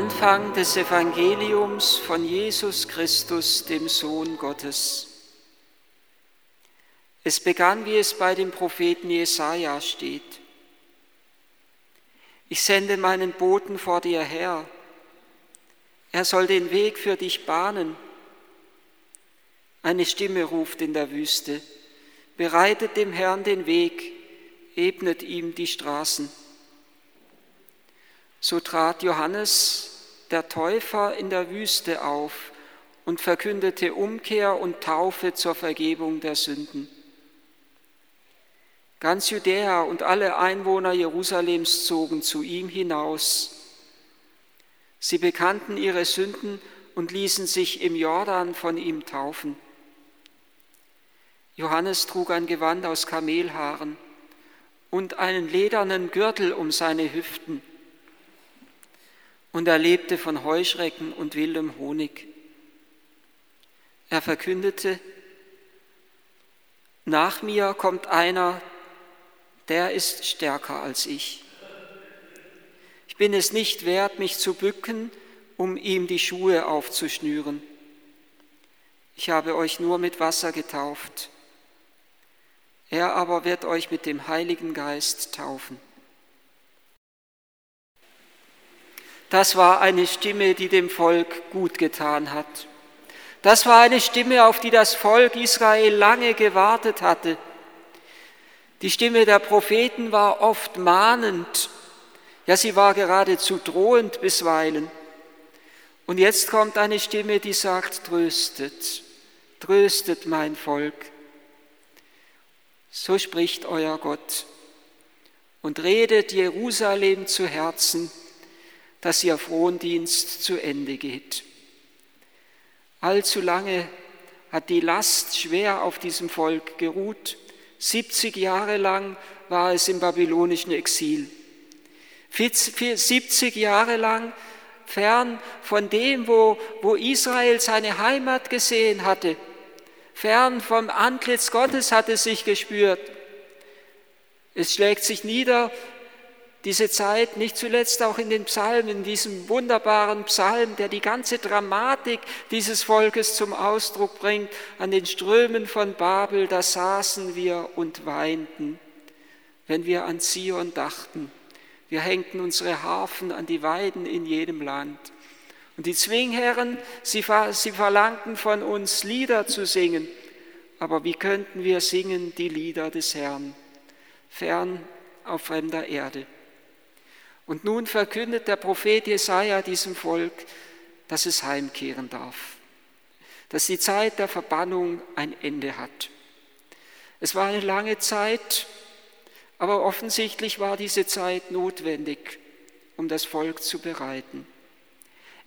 Anfang des Evangeliums von Jesus Christus, dem Sohn Gottes. Es begann, wie es bei dem Propheten Jesaja steht. Ich sende meinen Boten vor dir her. Er soll den Weg für dich bahnen. Eine Stimme ruft in der Wüste. Bereitet dem Herrn den Weg, ebnet ihm die Straßen. So trat Johannes, der Täufer, in der Wüste auf und verkündete Umkehr und Taufe zur Vergebung der Sünden. Ganz Judäa und alle Einwohner Jerusalems zogen zu ihm hinaus. Sie bekannten ihre Sünden und ließen sich im Jordan von ihm taufen. Johannes trug ein Gewand aus Kamelhaaren und einen ledernen Gürtel um seine Hüften und er lebte von Heuschrecken und wildem Honig. Er verkündete, nach mir kommt einer, der ist stärker als ich. Ich bin es nicht wert, mich zu bücken, um ihm die Schuhe aufzuschnüren. Ich habe euch nur mit Wasser getauft. Er aber wird euch mit dem Heiligen Geist taufen. Das war eine Stimme, die dem Volk gut getan hat. Das war eine Stimme, auf die das Volk Israel lange gewartet hatte. Die Stimme der Propheten war oft mahnend, ja sie war geradezu drohend bisweilen. Und jetzt kommt eine Stimme, die sagt, tröstet, tröstet mein Volk. So spricht euer Gott und redet Jerusalem zu Herzen dass ihr Frondienst zu Ende geht. Allzu lange hat die Last schwer auf diesem Volk geruht. 70 Jahre lang war es im babylonischen Exil. 70 Jahre lang fern von dem, wo, wo Israel seine Heimat gesehen hatte, fern vom Antlitz Gottes hatte es sich gespürt. Es schlägt sich nieder diese Zeit, nicht zuletzt auch in den Psalmen, in diesem wunderbaren Psalm, der die ganze Dramatik dieses Volkes zum Ausdruck bringt, an den Strömen von Babel, da saßen wir und weinten, wenn wir an Zion dachten. Wir hängten unsere Harfen an die Weiden in jedem Land. Und die Zwingherren, sie, sie verlangten von uns Lieder zu singen, aber wie könnten wir singen die Lieder des Herrn, fern auf fremder Erde? Und nun verkündet der Prophet Jesaja diesem Volk, dass es heimkehren darf, dass die Zeit der Verbannung ein Ende hat. Es war eine lange Zeit, aber offensichtlich war diese Zeit notwendig, um das Volk zu bereiten.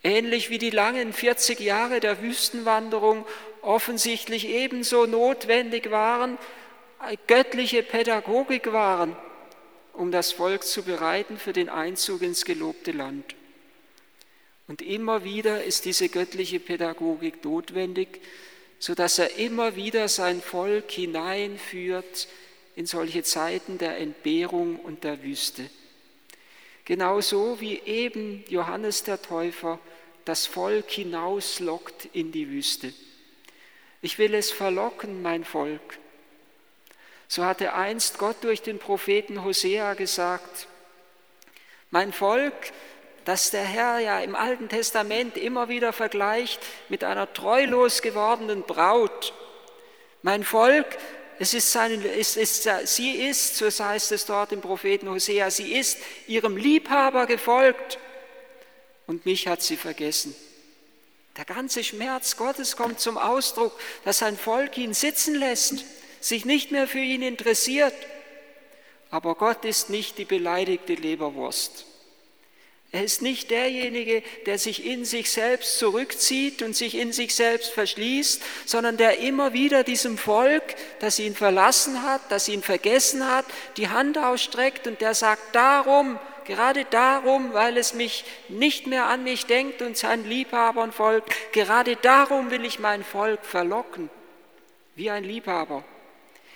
Ähnlich wie die langen 40 Jahre der Wüstenwanderung offensichtlich ebenso notwendig waren, göttliche Pädagogik waren, um das Volk zu bereiten für den Einzug ins gelobte Land. Und immer wieder ist diese göttliche Pädagogik notwendig, sodass er immer wieder sein Volk hineinführt in solche Zeiten der Entbehrung und der Wüste. Genauso wie eben Johannes der Täufer das Volk hinauslockt in die Wüste. Ich will es verlocken, mein Volk, so hatte einst Gott durch den Propheten Hosea gesagt, mein Volk, das der Herr ja im Alten Testament immer wieder vergleicht mit einer treulos gewordenen Braut. Mein Volk, es ist seine, es ist, sie ist, so heißt es dort im Propheten Hosea, sie ist ihrem Liebhaber gefolgt und mich hat sie vergessen. Der ganze Schmerz Gottes kommt zum Ausdruck, dass sein Volk ihn sitzen lässt sich nicht mehr für ihn interessiert. Aber Gott ist nicht die beleidigte Leberwurst. Er ist nicht derjenige, der sich in sich selbst zurückzieht und sich in sich selbst verschließt, sondern der immer wieder diesem Volk, das ihn verlassen hat, das ihn vergessen hat, die Hand ausstreckt und der sagt, darum, gerade darum, weil es mich nicht mehr an mich denkt und sein Liebhabern folgt, gerade darum will ich mein Volk verlocken, wie ein Liebhaber.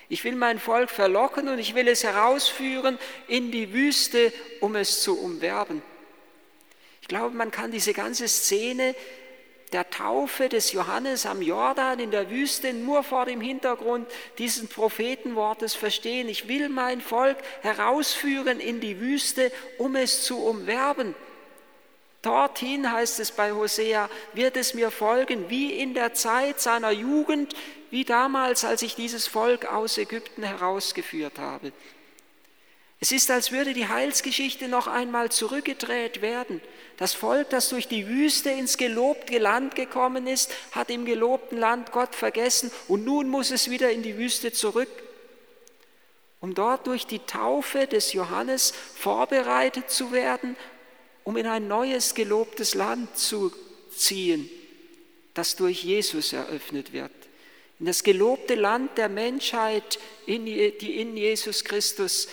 Ich will mein Volk verlocken und ich will es herausführen in die Wüste, um es zu umwerben. Ich glaube, man kann diese ganze Szene der Taufe des Johannes am Jordan in der Wüste nur vor dem Hintergrund dieses Prophetenwortes verstehen. Ich will mein Volk herausführen in die Wüste, um es zu umwerben. Dorthin, heißt es bei Hosea, wird es mir folgen, wie in der Zeit seiner Jugend, wie damals, als ich dieses Volk aus Ägypten herausgeführt habe. Es ist, als würde die Heilsgeschichte noch einmal zurückgedreht werden. Das Volk, das durch die Wüste ins gelobte Land gekommen ist, hat im gelobten Land Gott vergessen und nun muss es wieder in die Wüste zurück, um dort durch die Taufe des Johannes vorbereitet zu werden, um in ein neues gelobtes Land zu ziehen, das durch Jesus eröffnet wird. In das gelobte Land der Menschheit, die in Jesus Christus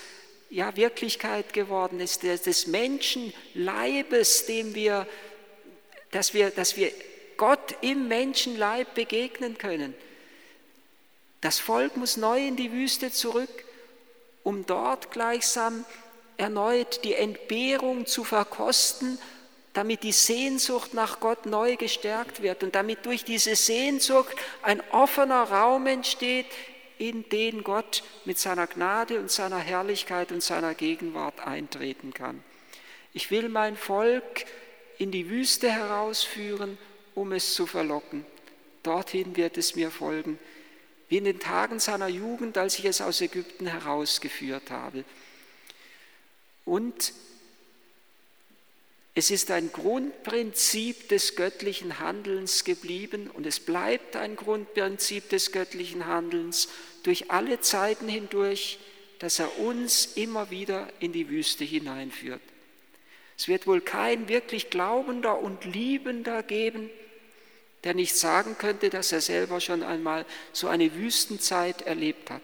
ja, Wirklichkeit geworden ist, des Menschenleibes, dem wir, dass wir, dass wir Gott im Menschenleib begegnen können. Das Volk muss neu in die Wüste zurück, um dort gleichsam erneut die Entbehrung zu verkosten, damit die Sehnsucht nach Gott neu gestärkt wird und damit durch diese Sehnsucht ein offener Raum entsteht, in den Gott mit seiner Gnade und seiner Herrlichkeit und seiner Gegenwart eintreten kann. Ich will mein Volk in die Wüste herausführen, um es zu verlocken. Dorthin wird es mir folgen, wie in den Tagen seiner Jugend, als ich es aus Ägypten herausgeführt habe. Und es ist ein Grundprinzip des göttlichen Handelns geblieben und es bleibt ein Grundprinzip des göttlichen Handelns durch alle Zeiten hindurch, dass er uns immer wieder in die Wüste hineinführt. Es wird wohl kein wirklich Glaubender und Liebender geben, der nicht sagen könnte, dass er selber schon einmal so eine Wüstenzeit erlebt hat.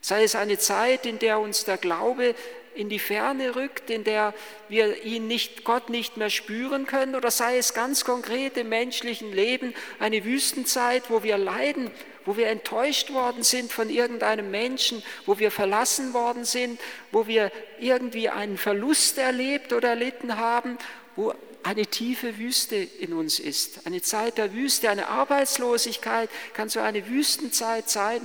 Sei es eine Zeit, in der uns der Glaube in die Ferne rückt, in der wir ihn nicht, Gott nicht mehr spüren können, oder sei es ganz konkret im menschlichen Leben eine Wüstenzeit, wo wir leiden, wo wir enttäuscht worden sind von irgendeinem Menschen, wo wir verlassen worden sind, wo wir irgendwie einen Verlust erlebt oder erlitten haben, wo eine tiefe Wüste in uns ist. Eine Zeit der Wüste, eine Arbeitslosigkeit kann so eine Wüstenzeit sein.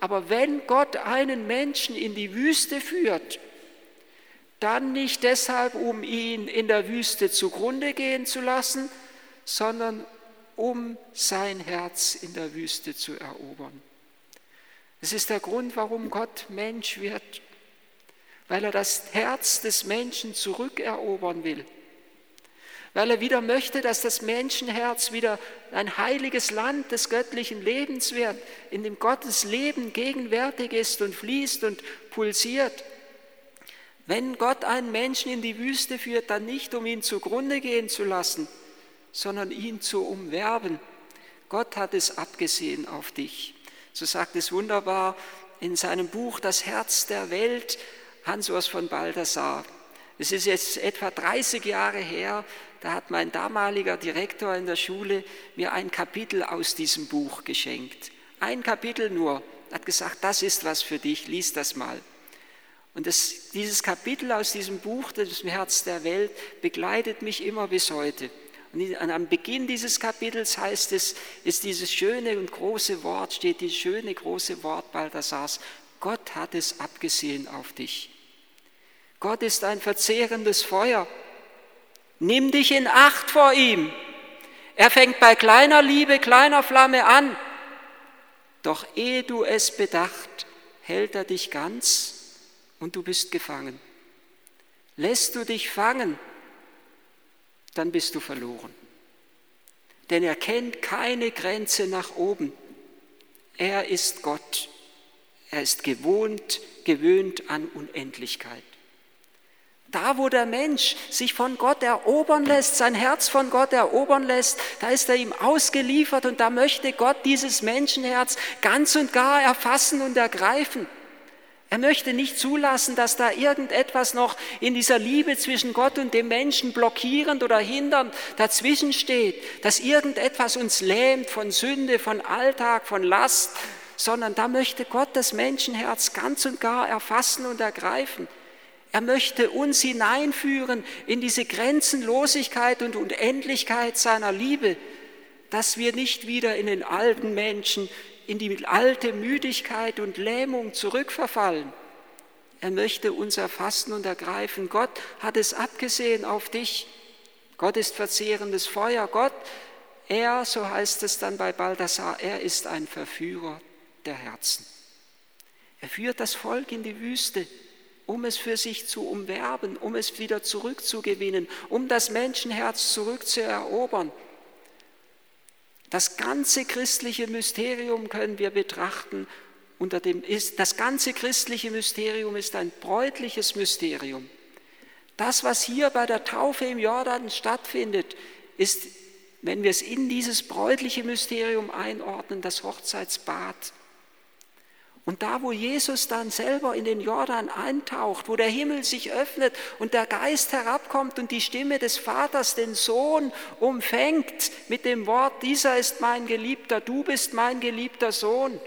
Aber wenn Gott einen Menschen in die Wüste führt, dann nicht deshalb, um ihn in der Wüste zugrunde gehen zu lassen, sondern um sein Herz in der Wüste zu erobern. Das ist der Grund, warum Gott Mensch wird, weil er das Herz des Menschen zurückerobern will, weil er wieder möchte, dass das Menschenherz wieder ein heiliges Land des göttlichen Lebens wird, in dem Gottes Leben gegenwärtig ist und fließt und pulsiert. Wenn Gott einen Menschen in die Wüste führt, dann nicht, um ihn zugrunde gehen zu lassen, sondern ihn zu umwerben. Gott hat es abgesehen auf dich. So sagt es wunderbar in seinem Buch Das Herz der Welt Hans-Urs von Balthasar. Es ist jetzt etwa 30 Jahre her, da hat mein damaliger Direktor in der Schule mir ein Kapitel aus diesem Buch geschenkt. Ein Kapitel nur. Hat gesagt, das ist was für dich, lies das mal. Und das, dieses Kapitel aus diesem Buch, das Herz der Welt, begleitet mich immer bis heute. Und am Beginn dieses Kapitels heißt es, ist dieses schöne und große Wort, steht dieses schöne große Wort Balthasars, Gott hat es abgesehen auf dich. Gott ist ein verzehrendes Feuer. Nimm dich in Acht vor ihm. Er fängt bei kleiner Liebe, kleiner Flamme an. Doch ehe du es bedacht, hält er dich ganz und du bist gefangen. Lässt du dich fangen, dann bist du verloren. Denn er kennt keine Grenze nach oben. Er ist Gott. Er ist gewohnt, gewöhnt an Unendlichkeit. Da, wo der Mensch sich von Gott erobern lässt, sein Herz von Gott erobern lässt, da ist er ihm ausgeliefert und da möchte Gott dieses Menschenherz ganz und gar erfassen und ergreifen. Er möchte nicht zulassen, dass da irgendetwas noch in dieser Liebe zwischen Gott und dem Menschen blockierend oder hindernd dazwischen steht, dass irgendetwas uns lähmt von Sünde, von Alltag, von Last, sondern da möchte Gott das Menschenherz ganz und gar erfassen und ergreifen. Er möchte uns hineinführen in diese Grenzenlosigkeit und Unendlichkeit seiner Liebe, dass wir nicht wieder in den alten Menschen, in die alte Müdigkeit und Lähmung zurückverfallen. Er möchte uns erfassen und ergreifen. Gott hat es abgesehen auf dich. Gott ist verzehrendes Feuer. Gott, er, so heißt es dann bei Balthasar, er ist ein Verführer der Herzen. Er führt das Volk in die Wüste, um es für sich zu umwerben, um es wieder zurückzugewinnen, um das Menschenherz zurückzuerobern. Das ganze christliche Mysterium können wir betrachten unter dem ist, das ganze christliche Mysterium ist ein bräutliches Mysterium. Das, was hier bei der Taufe im Jordan stattfindet, ist, wenn wir es in dieses bräutliche Mysterium einordnen, das Hochzeitsbad. Und da, wo Jesus dann selber in den Jordan eintaucht, wo der Himmel sich öffnet und der Geist herabkommt und die Stimme des Vaters den Sohn umfängt mit dem Wort, dieser ist mein Geliebter, du bist mein geliebter Sohn.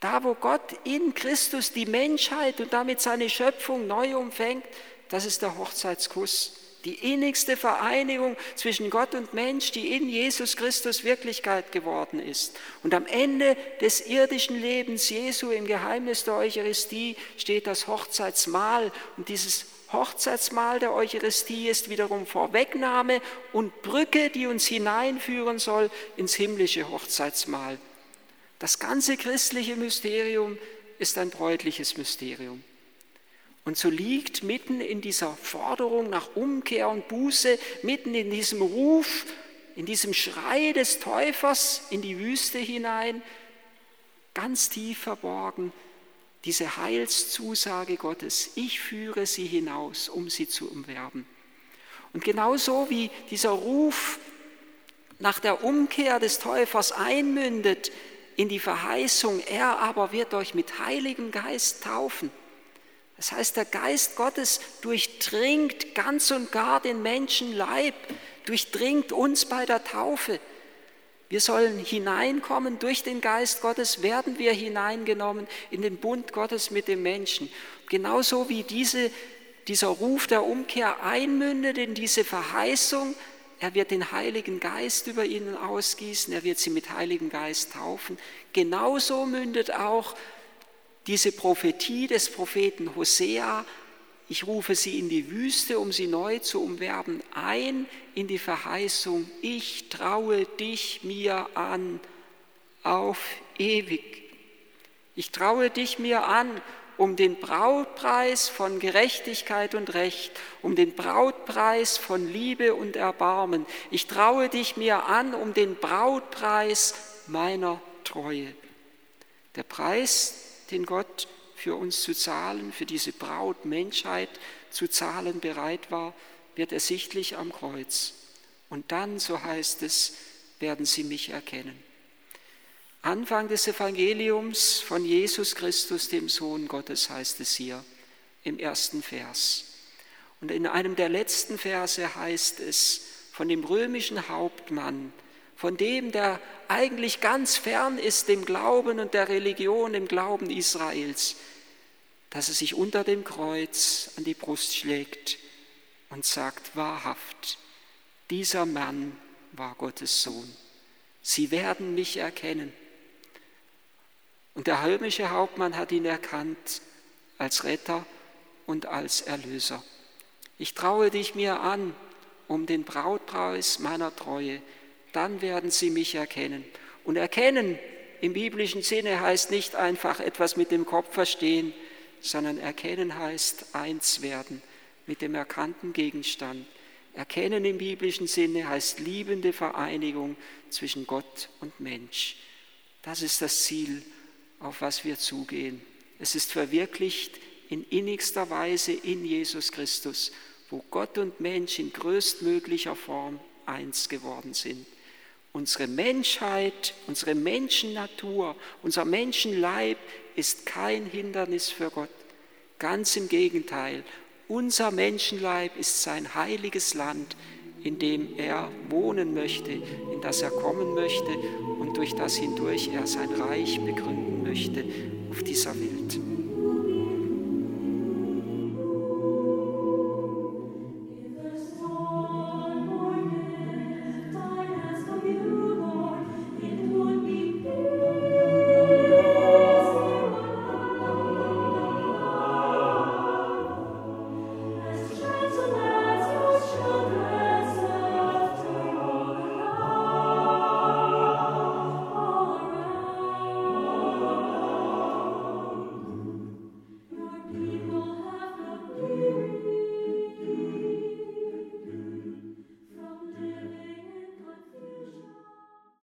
Da, wo Gott in Christus die Menschheit und damit seine Schöpfung neu umfängt, das ist der Hochzeitskuss. Die innigste Vereinigung zwischen Gott und Mensch, die in Jesus Christus Wirklichkeit geworden ist. Und am Ende des irdischen Lebens Jesu im Geheimnis der Eucharistie steht das Hochzeitsmahl. Und dieses Hochzeitsmahl der Eucharistie ist wiederum Vorwegnahme und Brücke, die uns hineinführen soll ins himmlische Hochzeitsmahl. Das ganze christliche Mysterium ist ein bräutliches Mysterium. Und so liegt mitten in dieser Forderung nach Umkehr und Buße, mitten in diesem Ruf, in diesem Schrei des Täufers in die Wüste hinein, ganz tief verborgen, diese Heilszusage Gottes. Ich führe sie hinaus, um sie zu umwerben. Und genauso wie dieser Ruf nach der Umkehr des Täufers einmündet in die Verheißung, er aber wird euch mit Heiligem Geist taufen das heißt, der Geist Gottes durchdringt ganz und gar den Menschenleib, durchdringt uns bei der Taufe. Wir sollen hineinkommen, durch den Geist Gottes werden wir hineingenommen in den Bund Gottes mit dem Menschen. Genauso wie diese, dieser Ruf der Umkehr einmündet in diese Verheißung, er wird den Heiligen Geist über ihnen ausgießen, er wird sie mit Heiligen Geist taufen. Genauso mündet auch diese Prophetie des Propheten Hosea, ich rufe sie in die Wüste, um sie neu zu umwerben, ein in die Verheißung, ich traue dich mir an auf ewig. Ich traue dich mir an um den Brautpreis von Gerechtigkeit und Recht, um den Brautpreis von Liebe und Erbarmen. Ich traue dich mir an um den Brautpreis meiner Treue. Der Preis den Gott für uns zu zahlen, für diese Braut Menschheit zu zahlen bereit war, wird ersichtlich am Kreuz. Und dann, so heißt es, werden sie mich erkennen. Anfang des Evangeliums von Jesus Christus, dem Sohn Gottes, heißt es hier im ersten Vers. Und in einem der letzten Verse heißt es von dem römischen Hauptmann, von dem, der eigentlich ganz fern ist dem Glauben und der Religion, dem Glauben Israels, dass er sich unter dem Kreuz an die Brust schlägt und sagt, wahrhaft, dieser Mann war Gottes Sohn. Sie werden mich erkennen. Und der römische Hauptmann hat ihn erkannt als Retter und als Erlöser. Ich traue dich mir an um den Brautpreis meiner Treue dann werden sie mich erkennen. Und erkennen im biblischen Sinne heißt nicht einfach etwas mit dem Kopf verstehen, sondern erkennen heißt eins werden mit dem erkannten Gegenstand. Erkennen im biblischen Sinne heißt liebende Vereinigung zwischen Gott und Mensch. Das ist das Ziel, auf was wir zugehen. Es ist verwirklicht in innigster Weise in Jesus Christus, wo Gott und Mensch in größtmöglicher Form eins geworden sind. Unsere Menschheit, unsere Menschennatur, unser Menschenleib ist kein Hindernis für Gott. Ganz im Gegenteil, unser Menschenleib ist sein heiliges Land, in dem er wohnen möchte, in das er kommen möchte und durch das hindurch er sein Reich begründen möchte auf dieser Welt.